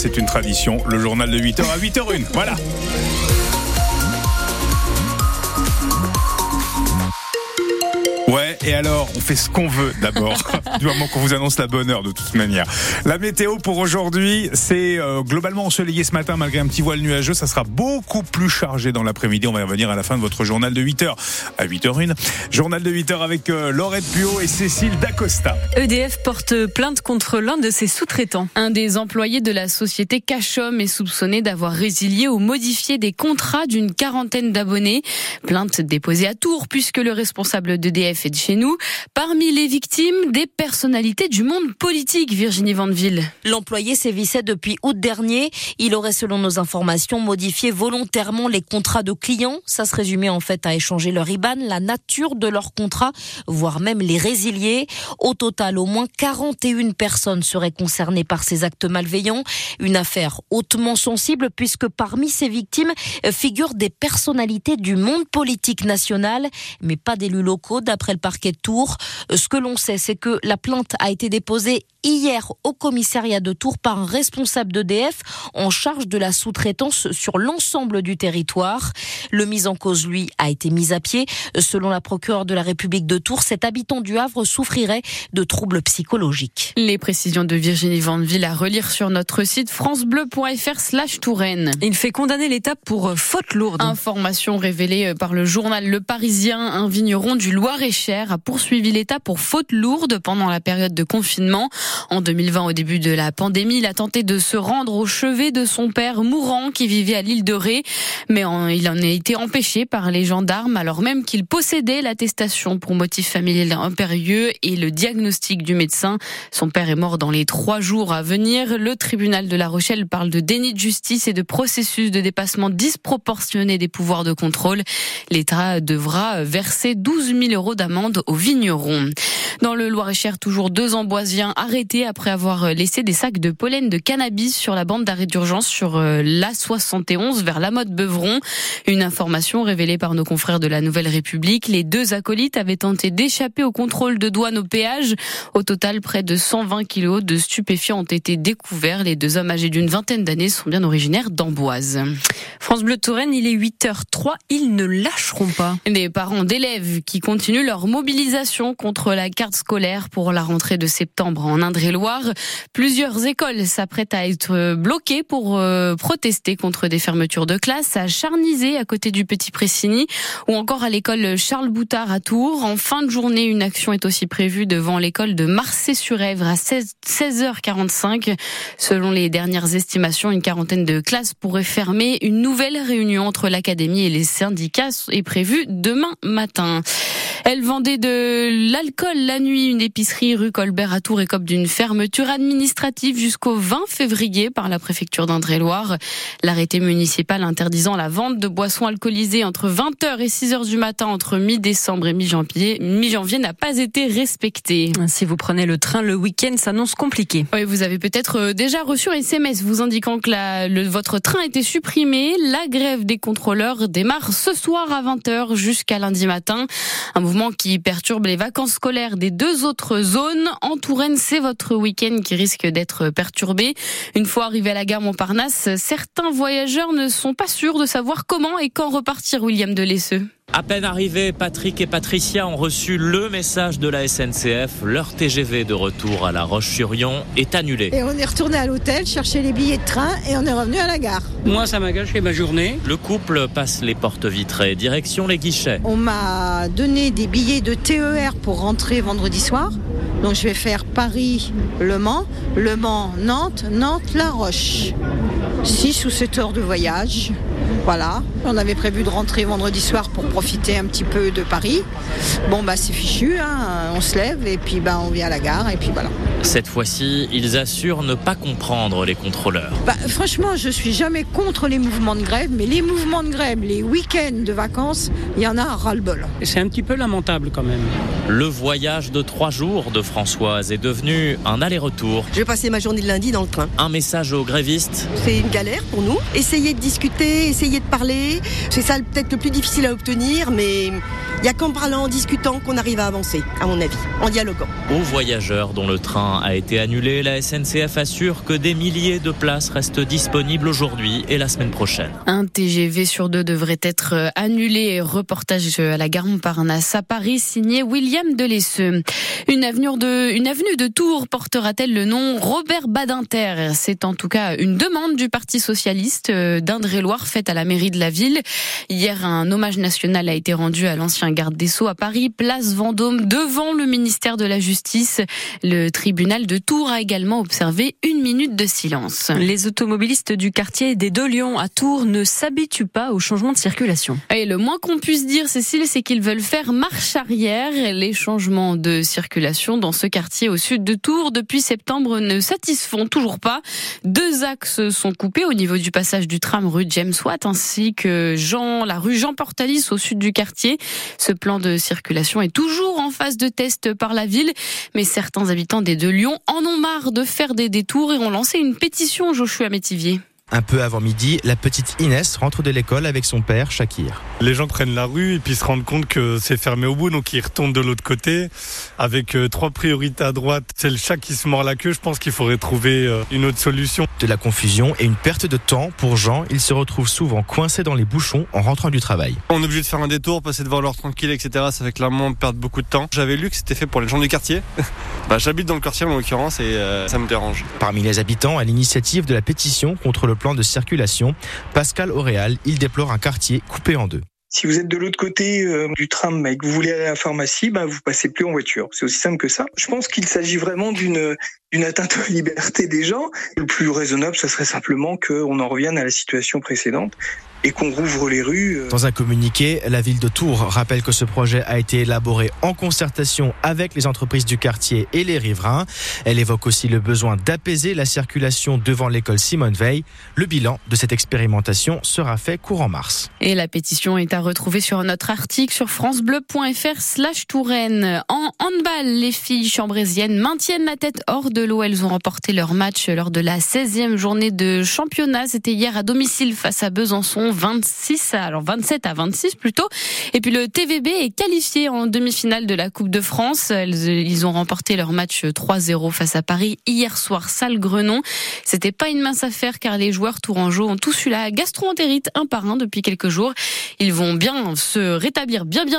c'est une tradition. Le journal de 8h à 8h01. Voilà. Ouais, et alors, on fait ce qu'on veut d'abord, du moment qu'on vous annonce la bonne heure de toute manière. La météo pour aujourd'hui, c'est euh, globalement ensoleillé ce matin malgré un petit voile nuageux. Ça sera beaucoup plus chargé dans l'après-midi. On va y revenir à la fin de votre journal de 8h à 8h01. Journal de 8h avec euh, Laurette Puot et Cécile Dacosta. EDF porte plainte contre l'un de ses sous-traitants. Un des employés de la société Cachom est soupçonné d'avoir résilié ou modifié des contrats d'une quarantaine d'abonnés. Plainte déposée à Tours puisque le responsable d'EDF fait de chez nous. Parmi les victimes, des personnalités du monde politique, Virginie Vandeville. L'employé sévissait depuis août dernier. Il aurait, selon nos informations, modifié volontairement les contrats de clients. Ça se résumait en fait à échanger leur IBAN, la nature de leur contrat, voire même les résilier. Au total, au moins 41 personnes seraient concernées par ces actes malveillants. Une affaire hautement sensible puisque parmi ces victimes figurent des personnalités du monde politique national, mais pas d'élus locaux d'après le parquet de Tours. Ce que l'on sait, c'est que la plainte a été déposée hier au commissariat de Tours par un responsable d'EDF en charge de la sous-traitance sur l'ensemble du territoire. Le mis en cause, lui, a été mis à pied. Selon la procureure de la République de Tours, cet habitant du Havre souffrirait de troubles psychologiques. Les précisions de Virginie Vandeville à relire sur notre site francebleu.fr slash Touraine. Il fait condamner l'État pour faute lourde. Information révélée par le journal Le Parisien, un vigneron du Loir-et-Cher a poursuivi l'État pour faute lourde pendant la période de confinement. En 2020, au début de la pandémie, il a tenté de se rendre au chevet de son père mourant qui vivait à l'île de Ré, mais il en a été empêché par les gendarmes alors même qu'il possédait l'attestation pour motif familial impérieux et le diagnostic du médecin. Son père est mort dans les trois jours à venir. Le tribunal de La Rochelle parle de déni de justice et de processus de dépassement disproportionné des pouvoirs de contrôle. L'État devra verser 12 000 euros d'amende aux vignerons. Dans le Loir-et-Cher, toujours deux amboisiens arrêtés après avoir laissé des sacs de pollen de cannabis sur la bande d'arrêt d'urgence sur euh, l'A71 vers la mode Beuvron. Une information révélée par nos confrères de la Nouvelle République. Les deux acolytes avaient tenté d'échapper au contrôle de douane au péage. Au total, près de 120 kilos de stupéfiants ont été découverts. Les deux hommes âgés d'une vingtaine d'années sont bien originaires d'Amboise. France Bleu Touraine, il est 8h03. Ils ne lâcheront pas. Des parents d'élèves qui continuent leur mobilisation contre la carte scolaire pour la rentrée de septembre en Indre-et-Loire. Plusieurs écoles s'apprêtent à être bloquées pour euh, protester contre des fermetures de classes à Charnizé, à côté du Petit Pressigny, ou encore à l'école Charles Boutard à Tours. En fin de journée, une action est aussi prévue devant l'école de Marseille-sur-Èvre à 16, h 45 Selon les dernières estimations, une quarantaine de classes pourraient fermer. Une nouvelle réunion entre l'académie et les syndicats est prévue demain matin. Elle vendait de l'alcool la nuit. Une épicerie rue Colbert à Tours écope d'une fermeture administrative jusqu'au 20 février par la préfecture d'Indre-et-Loire. L'arrêté municipal interdisant la vente de boissons alcoolisées entre 20h et 6h du matin entre mi-décembre et mi-janvier mi-janvier n'a pas été respecté. Si vous prenez le train le week-end, s'annonce compliqué. Oui, vous avez peut-être euh, déjà reçu un SMS vous indiquant que la, le, votre train était supprimé. La grève des contrôleurs démarre ce soir à 20h jusqu'à lundi matin. Un mouvement qui perturbe les vacances scolaires des deux autres zones. En Touraine, c'est votre week-end qui risque d'être perturbé. Une fois arrivé à la gare Montparnasse, certains voyageurs ne sont pas sûrs de savoir comment et quand repartir, William Delesseux. À peine arrivés, Patrick et Patricia ont reçu le message de la SNCF. Leur TGV de retour à La Roche-sur-Yon est annulé. Et on est retourné à l'hôtel chercher les billets de train et on est revenu à la gare. Moi, ça m'a gâché ma journée. Le couple passe les portes vitrées, direction les guichets. On m'a donné des billets de TER pour rentrer vendredi soir. Donc je vais faire Paris-Le Mans, Le Mans-Nantes, Nantes-La Roche. 6 ou 7 heures de voyage. Voilà, on avait prévu de rentrer vendredi soir pour profiter un petit peu de Paris. Bon bah c'est fichu, hein. on se lève et puis bah on vient à la gare et puis voilà. Cette fois-ci, ils assurent ne pas comprendre les contrôleurs. Bah, franchement, je suis jamais contre les mouvements de grève, mais les mouvements de grève, les week-ends de vacances, il y en a à ras-le-bol. C'est un petit peu lamentable quand même. Le voyage de trois jours de Françoise est devenu un aller-retour. Je vais passer ma journée de lundi dans le train. Un message aux grévistes. C'est une galère pour nous. Essayez de discuter, essayez de parler. C'est ça peut-être le plus difficile à obtenir, mais il n'y a qu'en parlant, en discutant qu'on arrive à avancer, à mon avis, en dialoguant. Aux voyageurs dont le train a été annulé. La SNCF assure que des milliers de places restent disponibles aujourd'hui et la semaine prochaine. Un TGV sur deux devrait être annulé. Reportage à la gare Montparnasse à Paris, signé William Delesseux. Une avenue de, une avenue de Tours portera-t-elle le nom Robert Badinter? C'est en tout cas une demande du Parti socialiste d'Indre-et-Loire faite à la mairie de la ville. Hier, un hommage national a été rendu à l'ancien garde des Sceaux à Paris, place Vendôme, devant le ministère de la Justice. Le tribunal de Tours a également observé une minute de silence. Les automobilistes du quartier des Deux Lions à Tours ne s'habituent pas au changement de circulation. Et le moins qu'on puisse dire, Cécile, c'est qu'ils veulent faire marche arrière. Les changements de circulation dans ce quartier au sud de Tours depuis septembre ne satisfont toujours pas. Deux axes sont coupés au niveau du passage du tram rue James Watt ainsi que Jean, la rue Jean Portalis au sud du quartier. Ce plan de circulation est toujours en phase de test par la ville, mais certains habitants des deux Lyon en ont marre de faire des détours et ont lancé une pétition Joshua Métivier. Un peu avant midi, la petite Inès rentre de l'école avec son père, Shakir. Les gens prennent la rue et puis se rendent compte que c'est fermé au bout, donc ils retournent de l'autre côté. Avec euh, trois priorités à droite, c'est le chat qui se mord la queue. Je pense qu'il faudrait trouver euh, une autre solution. De la confusion et une perte de temps pour Jean. Il se retrouve souvent coincé dans les bouchons en rentrant du travail. On est obligé de faire un détour, passer devant l'heure tranquille, etc. Ça fait clairement perdre beaucoup de temps. J'avais lu que c'était fait pour les gens du quartier. bah, J'habite dans le quartier en l'occurrence et euh, ça me dérange. Parmi les habitants, à l'initiative de la pétition contre le plan de circulation, Pascal Auréal, il déplore un quartier coupé en deux. Si vous êtes de l'autre côté euh, du tram et que vous voulez aller à la pharmacie, bah, vous passez plus en voiture. C'est aussi simple que ça. Je pense qu'il s'agit vraiment d'une d'une atteinte aux libertés des gens. Le plus raisonnable, ce serait simplement qu'on en revienne à la situation précédente et qu'on rouvre les rues. Dans un communiqué, la ville de Tours rappelle que ce projet a été élaboré en concertation avec les entreprises du quartier et les riverains. Elle évoque aussi le besoin d'apaiser la circulation devant l'école Simone Veil. Le bilan de cette expérimentation sera fait courant mars. Et la pétition est à retrouver sur notre article sur francebleu.fr slash Touraine. En handball, les filles chambrésiennes maintiennent la tête hors de l'eau. Elles ont remporté leur match lors de la 16e journée de championnat. C'était hier à domicile face à Besançon. 26 alors 27 à 26 plutôt. Et puis le TVB est qualifié en demi-finale de la Coupe de France. Ils ont remporté leur match 3-0 face à Paris hier soir, salle Grenon. C'était pas une mince affaire car les joueurs tourangeaux ont tous eu la gastro-entérite un par un depuis quelques jours. Ils vont bien se rétablir bien bien